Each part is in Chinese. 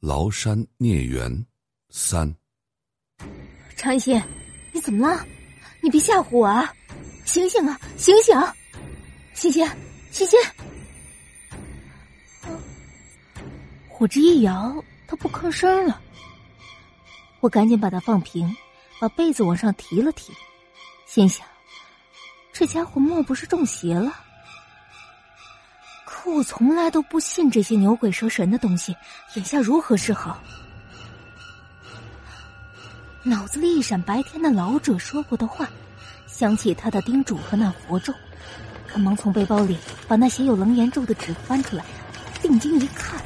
崂山孽缘三。常心，你怎么了？你别吓唬我啊！醒醒啊，醒醒！欣欣，欣欣，火枝一摇，他不吭声了。我赶紧把他放平，把被子往上提了提，心想：这家伙莫不是中邪了？可我从来都不信这些牛鬼蛇神的东西，眼下如何是好？脑子里一闪白天的老者说过的话，想起他的叮嘱和那佛咒，赶忙从背包里把那写有楞严咒的纸翻出来，定睛一看，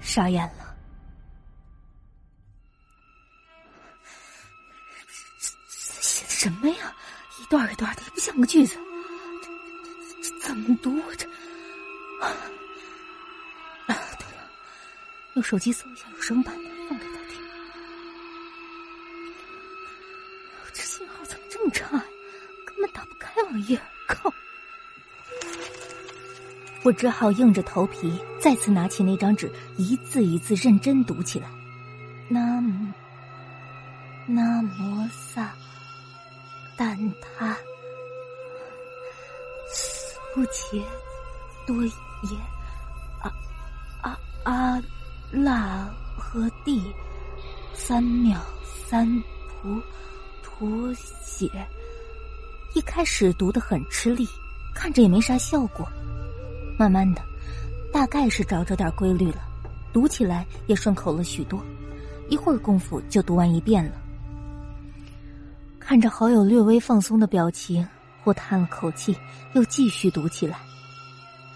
傻眼了。写的什么呀？一段一段的，不像个句子。这这怎么读？这啊，对了，用手机搜一下有声版的，放给他听。这信号怎么这么差呀？根本打不开网页！靠！我只好硬着头皮再次拿起那张纸，一字一字认真读起来。南无南无萨蛋挞苏杰多耶阿阿阿那和地三藐三菩陀血。一开始读得很吃力，看着也没啥效果。慢慢的，大概是找着点规律了，读起来也顺口了许多。一会儿功夫就读完一遍了。看着好友略微放松的表情，我叹了口气，又继续读起来。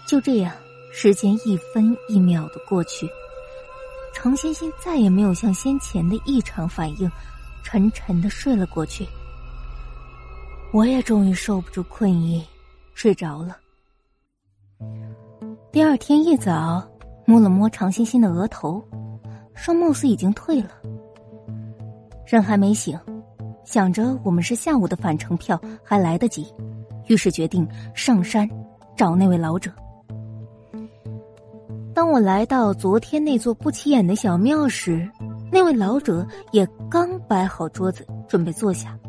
就这样，时间一分一秒的过去，程欣欣再也没有像先前的异常反应，沉沉的睡了过去。我也终于受不住困意，睡着了。第二天一早，摸了摸常欣欣的额头，说貌似已经退了。人还没醒，想着我们是下午的返程票，还来得及，于是决定上山找那位老者。当我来到昨天那座不起眼的小庙时，那位老者也刚摆好桌子，准备坐下。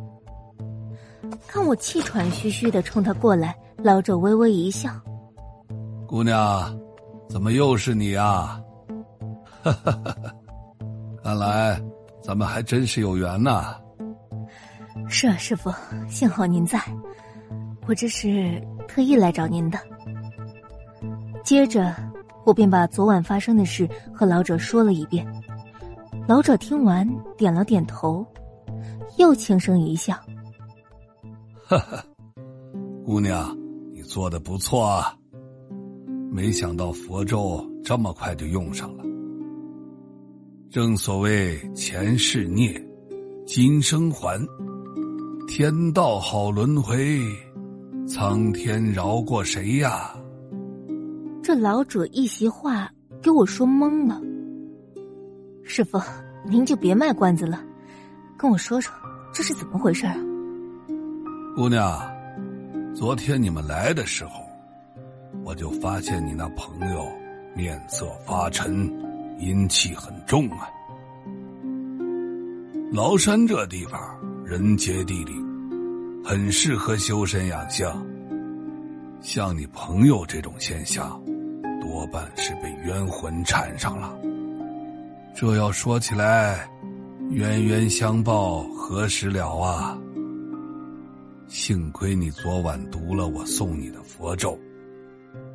看我气喘吁吁的冲他过来，老者微微一笑：“姑娘，怎么又是你啊？哈哈哈哈看来咱们还真是有缘呐。”“是啊，师傅，幸好您在，我这是特意来找您的。”接着，我便把昨晚发生的事和老者说了一遍。老者听完，点了点头，又轻声一笑。哈哈，姑娘，你做的不错啊！没想到佛咒这么快就用上了。正所谓前世孽，今生还，天道好轮回，苍天饶过谁呀？这老者一席话给我说懵了。师傅，您就别卖关子了，跟我说说这是怎么回事啊？姑娘，昨天你们来的时候，我就发现你那朋友面色发沉，阴气很重啊。崂山这地方人杰地灵，很适合修身养性。像你朋友这种现象，多半是被冤魂缠上了。这要说起来，冤冤相报何时了啊？幸亏你昨晚读了我送你的佛咒，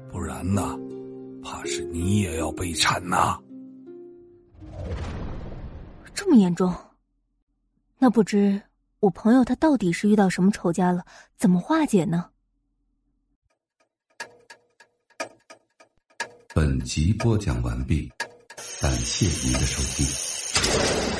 不然呢，怕是你也要被缠呐。这么严重？那不知我朋友他到底是遇到什么仇家了？怎么化解呢？本集播讲完毕，感谢您的收听。